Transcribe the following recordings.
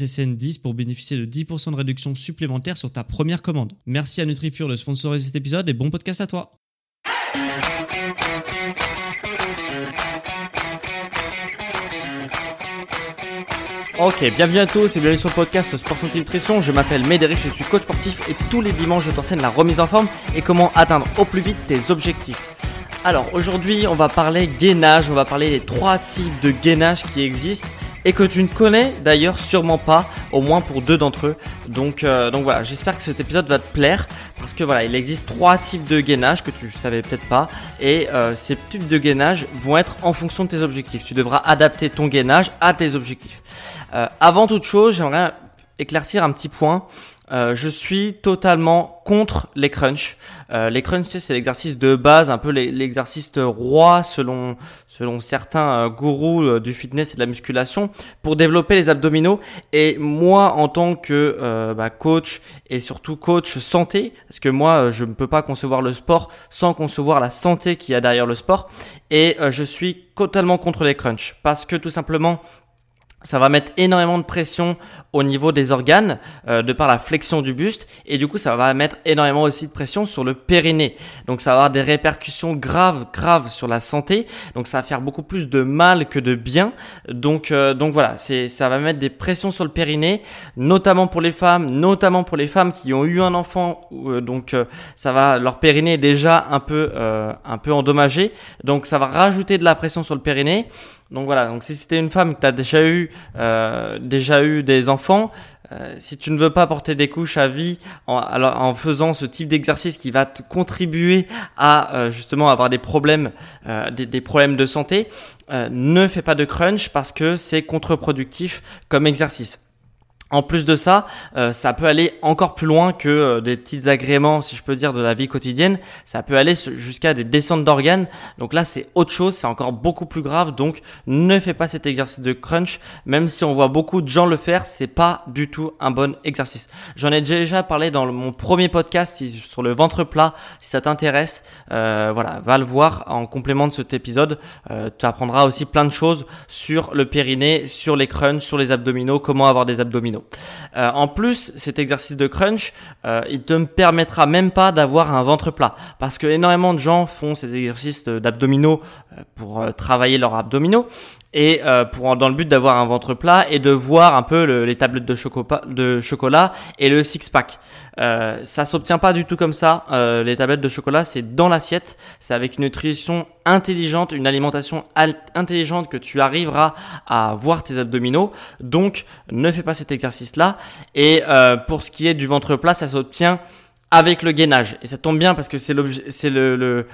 SSN10 pour bénéficier de 10% de réduction supplémentaire sur ta première commande. Merci à NutriPure de sponsoriser cet épisode et bon podcast à toi. Ok, bienvenue à tous et bienvenue sur le podcast Sport Santé Nutrition. Je m'appelle Médéric, je suis coach sportif et tous les dimanches je t'enseigne la remise en forme et comment atteindre au plus vite tes objectifs. Alors aujourd'hui on va parler gainage, on va parler des trois types de gainage qui existent et que tu ne connais d'ailleurs sûrement pas, au moins pour deux d'entre eux. Donc, euh, donc voilà, j'espère que cet épisode va te plaire parce que voilà, il existe trois types de gainage que tu savais peut-être pas et euh, ces types de gainage vont être en fonction de tes objectifs. Tu devras adapter ton gainage à tes objectifs. Euh, avant toute chose, j'aimerais éclaircir un petit point. Euh, je suis totalement contre les crunchs. Euh, les crunchs, c'est l'exercice de base, un peu l'exercice roi selon selon certains euh, gourous du fitness et de la musculation pour développer les abdominaux. Et moi, en tant que bah, coach et surtout coach santé, parce que moi, je ne peux pas concevoir le sport sans concevoir la santé qu'il y a derrière le sport. Et je suis totalement contre les crunchs parce que tout simplement ça va mettre énormément de pression au niveau des organes euh, de par la flexion du buste et du coup ça va mettre énormément aussi de pression sur le périnée. Donc ça va avoir des répercussions graves graves sur la santé. Donc ça va faire beaucoup plus de mal que de bien. Donc euh, donc voilà, c'est ça va mettre des pressions sur le périnée, notamment pour les femmes, notamment pour les femmes qui ont eu un enfant euh, donc ça va leur périnée est déjà un peu un peu endommagé. Donc ça va rajouter de la pression sur le périnée. Donc voilà, donc si c'était une femme que tu déjà eu, euh, déjà eu des enfants, euh, si tu ne veux pas porter des couches à vie en, en faisant ce type d'exercice qui va te contribuer à euh, justement avoir des problèmes, des, des, problèmes de santé, ne fais pas de crunch parce que c'est contre-productif comme exercice. En plus de ça, euh, ça peut aller encore plus loin que euh, des petits agréments, si je peux dire, de la vie quotidienne. Ça peut aller jusqu'à des descentes d'organes. Donc là, c'est autre chose, c'est encore beaucoup plus grave. Donc ne fais pas cet exercice de crunch, même si on voit beaucoup de gens le faire, c'est pas du tout un bon exercice. J'en ai déjà parlé dans mon premier podcast sur le ventre plat. Si ça t'intéresse, euh, voilà, va le voir en complément de cet épisode. tu apprendras aussi plein de choses sur le périnée, sur les crunchs, sur les abdominaux, comment avoir des abdominaux. Euh, en plus, cet exercice de crunch, euh, il te permettra même pas d'avoir un ventre plat, parce que énormément de gens font cet exercice d'abdominaux euh, pour travailler leurs abdominaux et pour dans le but d'avoir un ventre plat et de voir un peu les tablettes de, chocolat et le six pack. Euh, ça s'obtient pas du tout comme ça. les tablettes de chocolat, c'est dans l'assiette, c'est avec une nutrition intelligente, une alimentation intelligente que tu arriveras à voir tes abdominaux. Donc, ne fais pas cet exercice-là. Et euh, pour ce qui est du ventre plat, ça s'obtient avec le gainage. Et ça tombe bien parce que c'est c'est le,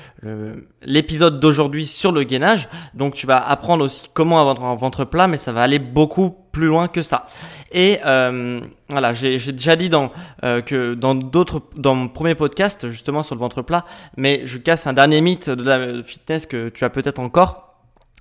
l'épisode d'aujourd'hui sur le gainage. Donc tu vas apprendre aussi comment avoir un ventre plat, mais ça va aller beaucoup plus loin que ça. Et euh, voilà, j'ai déjà dit dans euh, que dans d'autres dans mon premier podcast justement sur le ventre plat, mais je casse un dernier mythe de la fitness que tu as peut-être encore,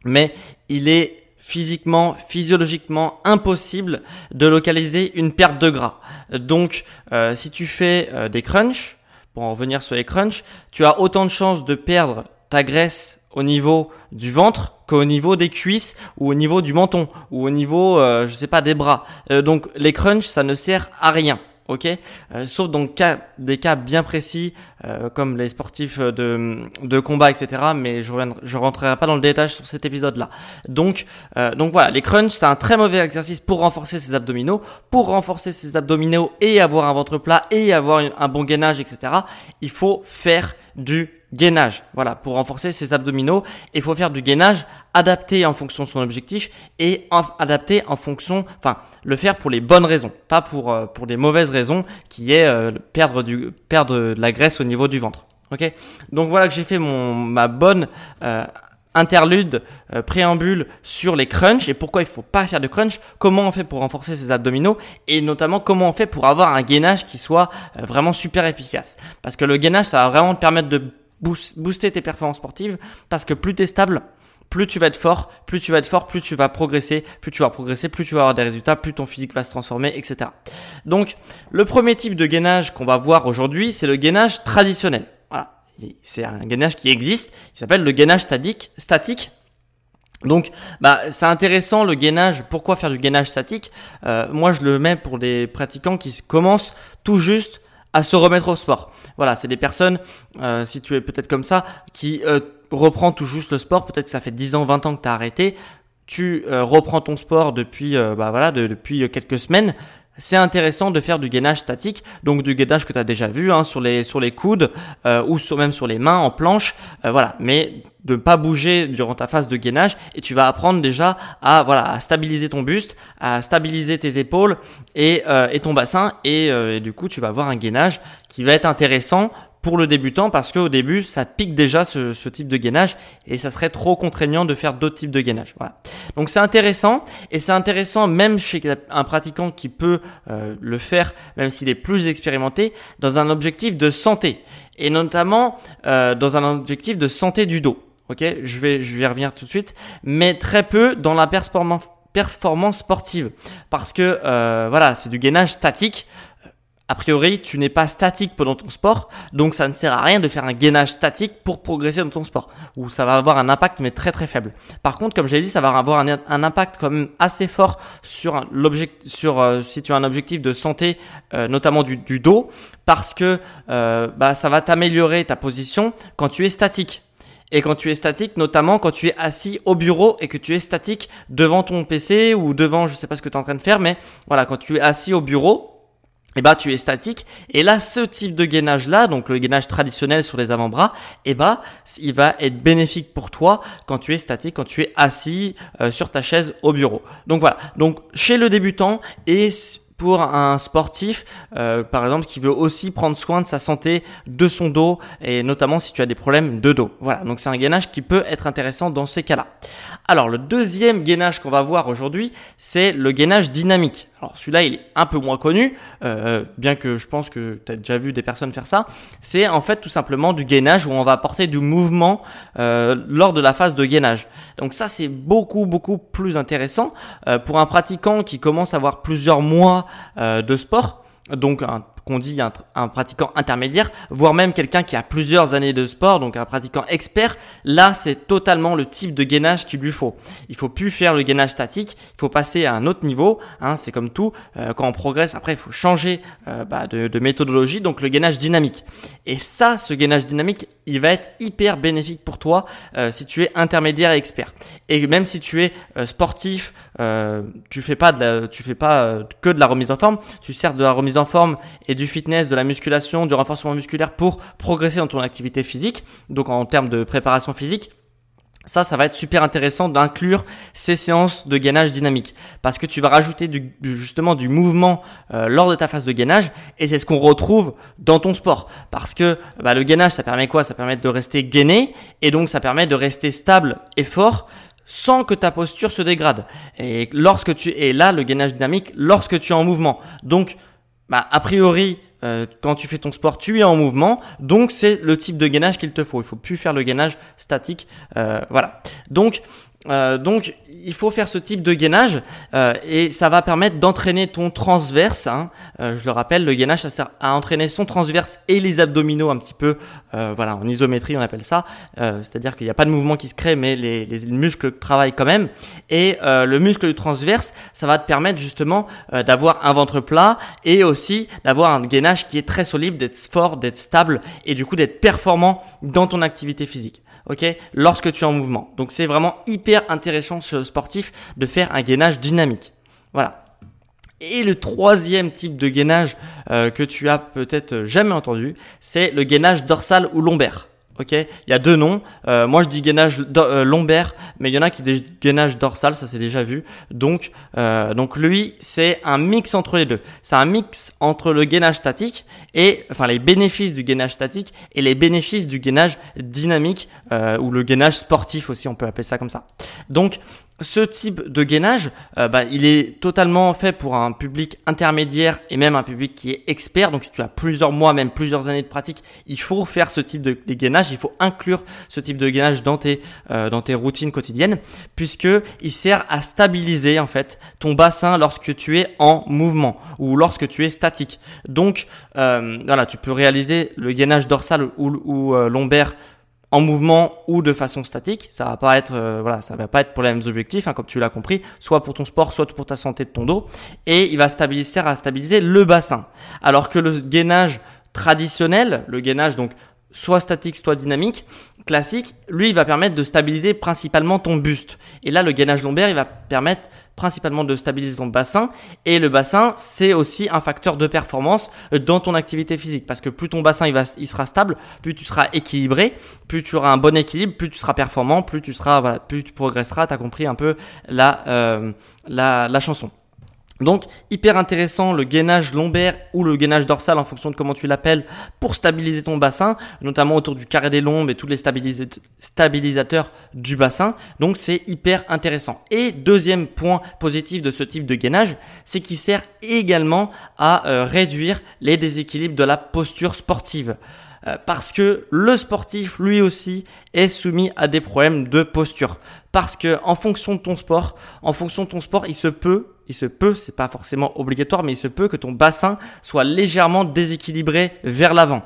mais il est physiquement, physiologiquement impossible de localiser une perte de gras. Donc, euh, si tu fais euh, des crunchs, pour en revenir sur les crunchs, tu as autant de chances de perdre ta graisse au niveau du ventre qu'au niveau des cuisses ou au niveau du menton ou au niveau, euh, je sais pas, des bras. donc, les crunchs, ça ne sert à rien. Ok euh, Sauf cas, des cas bien précis, euh, comme les sportifs de, de combat, etc. Mais je ne rentrerai pas dans le détail sur cet épisode-là. Donc, euh, donc voilà, les crunchs, c'est un très mauvais exercice pour renforcer ses abdominaux. Pour renforcer ses abdominaux et avoir un ventre plat et avoir un bon gainage, etc. Il faut faire du gainage. Voilà, pour renforcer ses abdominaux, il faut faire du gainage adapté en fonction de son objectif et adapté en fonction, enfin, le faire pour les bonnes raisons, pas pour euh, pour des mauvaises raisons, qui est euh, perdre du perdre de la graisse au niveau du ventre. Ok, donc voilà que j'ai fait mon ma bonne euh, interlude, préambule sur les crunchs et pourquoi il faut pas faire de crunch, comment on fait pour renforcer ses abdominaux et notamment comment on fait pour avoir un gainage qui soit vraiment super efficace. Parce que le gainage, ça va vraiment te permettre de booster tes performances sportives parce que plus tu es stable, plus tu vas être fort, plus tu vas être fort, plus tu vas progresser, plus tu vas progresser, plus tu vas avoir des résultats, plus ton physique va se transformer, etc. Donc, le premier type de gainage qu'on va voir aujourd'hui, c'est le gainage traditionnel. Voilà. C'est un gainage qui existe. Il s'appelle le gainage statique. statique. Donc, bah, c'est intéressant le gainage. Pourquoi faire du gainage statique? Euh, Moi, je le mets pour des pratiquants qui commencent tout juste à se remettre au sport. Voilà, c'est des personnes, euh, si tu es peut-être comme ça, qui euh, reprend tout juste le sport. Peut-être que ça fait 10 ans, 20 ans que tu as arrêté. Tu euh, reprends ton sport depuis, euh, bah voilà, depuis quelques semaines c'est intéressant de faire du gainage statique, donc du gainage que tu as déjà vu hein, sur les sur les coudes euh, ou sur, même sur les mains en planche, euh, voilà. Mais de ne pas bouger durant ta phase de gainage et tu vas apprendre déjà à voilà à stabiliser ton buste, à stabiliser tes épaules et, euh, et ton bassin et, et, du coup tu vas avoir un gainage qui va être intéressant pour le débutant parce qu'au début, ça pique déjà ce, type de gainage et ça serait trop contraignant de faire d'autres types de gainage. Voilà. Donc c'est intéressant et c'est intéressant même chez un pratiquant qui peut euh, le faire, même s'il est plus expérimenté, dans un objectif de santé et notamment euh, dans un objectif de santé du dos. Ok, je vais je vais revenir tout de suite, mais très peu dans la performance performance sportive parce que euh, voilà c'est du gainage statique a priori, tu n'es pas statique pendant ton sport, donc ça ne sert à rien de faire un gainage statique pour progresser dans ton sport, où ça va avoir un impact mais très très faible. Par contre, comme j'ai dit, ça va avoir un, impact quand même assez fort sur l'objectif, sur euh, si tu as un objectif de santé, euh, notamment du, dos, parce que euh, bah, ça va t'améliorer ta position quand tu es statique. Et quand tu es statique, notamment quand tu es assis au bureau et que tu es statique devant ton PC ou devant, je sais pas ce que tu en train de faire, mais voilà, quand tu es assis au bureau, eh bah tu es statique et là ce type de gainage là donc le gainage traditionnel sur les avant-bras eh bah il va être bénéfique pour toi quand tu es statique quand tu es assis euh, sur ta chaise au bureau donc voilà donc chez le débutant et pour un sportif, euh, par exemple, qui veut aussi prendre soin de sa santé, de son dos, et notamment si tu as des problèmes de dos. Voilà, donc c'est un gainage qui peut être intéressant dans ces cas-là. Alors le deuxième gainage qu'on va voir aujourd'hui, c'est le gainage dynamique. Alors celui-là, il est un peu moins connu, euh, bien que je pense que tu as déjà vu des personnes faire ça. C'est en fait tout simplement du gainage où on va apporter du mouvement euh, lors de la phase de gainage. Donc ça, c'est beaucoup beaucoup plus intéressant euh, pour un pratiquant qui commence à avoir plusieurs mois de sport. Donc un qu'on dit un, pratiquant intermédiaire, voire même quelqu'un qui a plusieurs années de sport, donc un pratiquant expert, là c'est totalement le type de gainage qu'il lui faut. Il faut plus faire le gainage statique, il faut passer à un autre niveau. Hein, c'est comme tout, euh, quand on progresse, après il faut changer euh, bah, de, méthodologie, donc le gainage dynamique. Et ça, ce gainage dynamique, il va être hyper bénéfique pour toi euh, si tu es intermédiaire et expert. Et même si tu es sportif, tu fais pas de tu fais pas que de la remise en forme, tu sers de la remise en forme et du fitness, de la musculation, du renforcement musculaire pour progresser dans ton activité physique, donc en termes de préparation physique. Ça, ça va être super intéressant d'inclure ces séances de gainage dynamique parce que tu vas rajouter du, justement du mouvement euh, lors de ta phase de gainage et c'est ce qu'on retrouve dans ton sport parce que bah, le gainage, ça permet quoi? Ça permet de rester gainé et donc ça permet de rester stable et fort sans que ta posture se dégrade. Et lorsque tu es là, le gainage dynamique, lorsque tu es en mouvement. Donc, bah, a priori, euh, quand tu fais ton sport, tu es en mouvement, donc c'est le type de gainage qu'il te faut. Il faut plus faire le gainage statique, euh, voilà. Donc euh, donc, il faut faire ce type de gainage euh, et ça va permettre d'entraîner ton transverse. Hein. Euh, je le rappelle, le gainage, ça sert à entraîner son transverse et les abdominaux un petit peu, voilà, en isométrie, on appelle ça. C'est-à-dire qu'il n'y a pas de mouvement qui se crée, mais les, les muscles travaillent quand même. Et le muscle du transverse, ça va te permettre justement d'avoir un ventre plat et aussi d'avoir un gainage qui est très solide, d'être fort, d'être stable et du coup d'être performant dans ton activité physique ok, lorsque tu es en mouvement. Donc c'est vraiment hyper intéressant ce sportif de faire un gainage dynamique. Voilà. Et le troisième type de gainage euh, que tu as peut-être jamais entendu, c'est le gainage dorsal ou lombaire. Ok, il y a deux noms. Euh, moi, je dis gainage euh, lombaire, mais il y en a qui disent gainage dorsal, ça c'est déjà vu. Donc, euh, donc lui, c'est un mix entre les deux. C'est un mix entre le gainage statique et, enfin, les bénéfices du gainage statique et les bénéfices du gainage dynamique ou le gainage sportif aussi, on peut appeler ça comme ça. Donc, ce type de gainage, euh, bah, il est totalement fait pour un public intermédiaire et même un public qui est expert. Donc si tu as plusieurs mois, même plusieurs années de pratique, il faut faire ce type de, gainage. Il faut inclure ce type de gainage dans tes, euh, dans tes routines quotidiennes, puisque il sert à stabiliser en fait ton bassin lorsque tu es en mouvement ou lorsque tu es statique. Donc euh, voilà, tu peux réaliser le gainage dorsal ou, ou lombaire en mouvement ou de façon statique. Ça va pas être, euh, voilà, ça va pas être pour les mêmes objectifs, hein, comme tu l'as compris, soit pour ton sport, soit pour ta santé de ton dos. Et il va stabiliser, à stabiliser le bassin. Alors que le gainage traditionnel, le gainage donc soit statique, soit dynamique, classique, lui, il va permettre de stabiliser principalement ton buste. Et là, le gainage lombaire, il va permettre principalement de stabiliser ton bassin. Et le bassin, c'est aussi un facteur de performance dans ton activité physique. Parce que plus ton bassin il, va, il sera stable, plus tu seras équilibré, plus tu auras un bon équilibre, plus tu seras performant, plus tu seras, voilà, plus tu progresseras. Tu as compris un peu la, euh, la, la chanson. Donc hyper intéressant le gainage lombaire ou le gainage dorsal en fonction de comment tu l'appelles pour stabiliser ton bassin, notamment autour du carré des lombes et tous les stabilisateurs du bassin. Donc c'est hyper intéressant. Et deuxième point positif de ce type de gainage, c'est qu'il sert également à euh, réduire les déséquilibres de la posture sportive euh, parce que le sportif lui aussi est soumis à des problèmes de posture parce que en fonction de ton sport, en fonction de ton sport, il se peut il se peut, c'est pas forcément obligatoire, mais il se peut que ton bassin soit légèrement déséquilibré vers l'avant.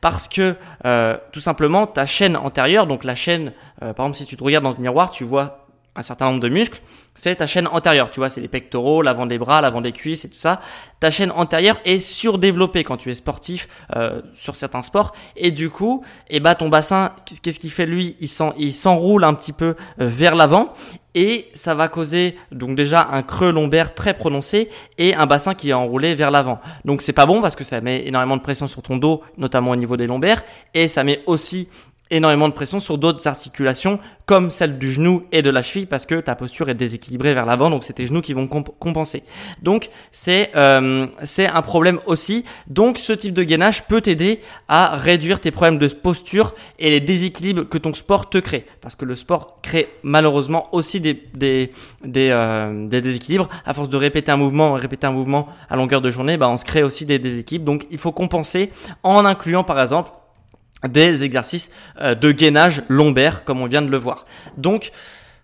Parce que euh, tout simplement ta chaîne antérieure, donc la chaîne, euh, par exemple si tu te regardes dans le miroir, tu vois un certain nombre de muscles, c'est ta chaîne antérieure. Tu vois, c'est les pectoraux, l'avant des bras, l'avant des cuisses et tout ça. Ta chaîne antérieure est surdéveloppée quand tu es sportif euh, sur certains sports. Et du coup, eh ben, ton bassin, qu'est-ce qu'il fait lui? Il s'enroule un petit peu euh, vers l'avant et ça va causer donc déjà un creux lombaire très prononcé et un bassin qui est enroulé vers l'avant. Donc c'est pas bon parce que ça met énormément de pression sur ton dos, notamment au niveau des lombaires, et ça met aussi énormément de pression sur d'autres articulations comme celle du genou et de la cheville parce que ta posture est déséquilibrée vers l'avant donc c'est tes genoux qui vont compenser. Donc c'est euh, c'est un problème aussi. Donc ce type de gainage peut t'aider à réduire tes problèmes de posture et les déséquilibres que ton sport te crée parce que le sport crée malheureusement aussi des des des, euh, des déséquilibres à force de répéter un mouvement répéter un mouvement à longueur de journée bah on se crée aussi des déséquilibres donc il faut compenser en incluant par exemple des exercices euh, de gainage lombaire comme on vient de le voir. Donc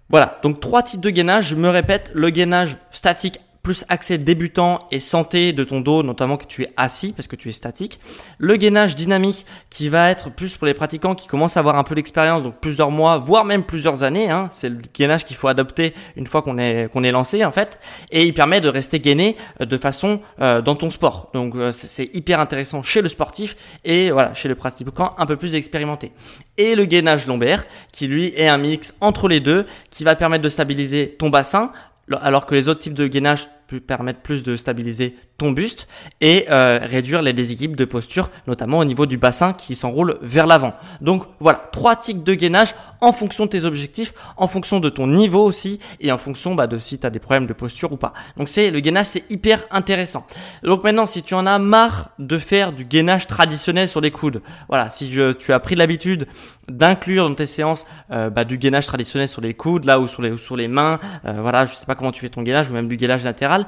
voilà, donc trois types de gainage, je me répète, le gainage statique plus accès débutant et santé de ton dos, notamment que tu es assis parce que tu es statique. Le gainage dynamique qui va être plus pour les pratiquants qui commencent à avoir un peu d'expérience, donc plusieurs mois, voire même plusieurs années. Hein. C'est le gainage qu'il faut adopter une fois qu'on est qu'on est lancé en fait, et il permet de rester gainé euh, de façon euh, dans ton sport. Donc euh, c'est hyper intéressant chez le sportif et voilà chez le pratiquant un peu plus expérimenté. Et le gainage lombaire qui lui est un mix entre les deux, qui va permettre de stabiliser ton bassin alors que les autres types de gainage permettre plus de stabiliser ton buste et euh, réduire les déséquilibres de posture, notamment au niveau du bassin qui s'enroule vers l'avant. Donc voilà, trois tics de gainage en fonction de tes objectifs, en fonction de ton niveau aussi et en fonction bah, de si tu as des problèmes de posture ou pas. Donc c'est le gainage, c'est hyper intéressant. Donc maintenant, si tu en as marre de faire du gainage traditionnel sur les coudes, voilà, si tu as pris l'habitude d'inclure dans tes séances euh, bah, du gainage traditionnel sur les coudes, là ou sur les, ou sur les mains, euh, voilà, je sais pas comment tu fais ton gainage ou même du gainage latéral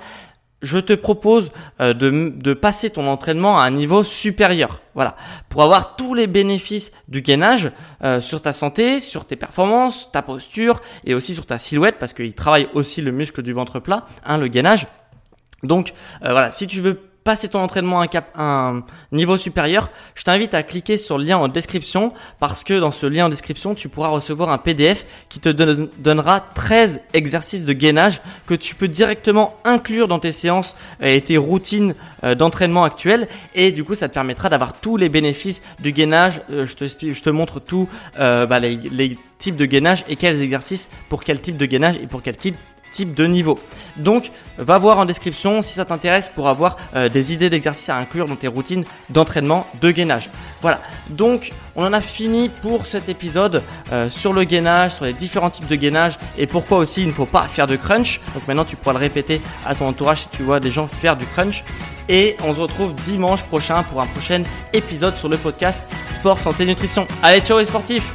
je te propose euh, de, de, passer ton entraînement à un niveau supérieur. Voilà, pour avoir tous les bénéfices du gainage euh, sur ta santé, sur tes performances, ta posture et aussi sur ta silhouette parce qu'il travaille aussi le muscle du ventre plat, hein, le gainage. Donc euh, voilà, si tu veux passer ton entraînement à un, cap, un niveau supérieur, je t'invite à cliquer sur le lien en description parce que dans ce lien en description, tu pourras recevoir un PDF qui te donnera 13 exercices de gainage que tu peux directement inclure dans tes séances et tes routines euh, d'entraînement actuelles et du coup, ça te permettra d'avoir tous les bénéfices du gainage. Euh, je te montre euh, bah, les, les types de gainage et quels exercices pour quel type de gainage et pour quel type de niveau. Donc, va voir en description si ça t'intéresse pour avoir euh, des idées d'exercices à inclure dans tes routines d'entraînement de gainage. Voilà. Donc, on en a fini pour cet épisode euh, sur le gainage, sur les différents types de gainage et pourquoi aussi il ne faut pas faire de crunch. Donc maintenant, tu pourras le répéter à ton entourage si tu vois des gens faire du crunch. Et on se retrouve dimanche prochain pour un prochain épisode sur le podcast Sport, Santé, Nutrition. Allez, ciao les sportifs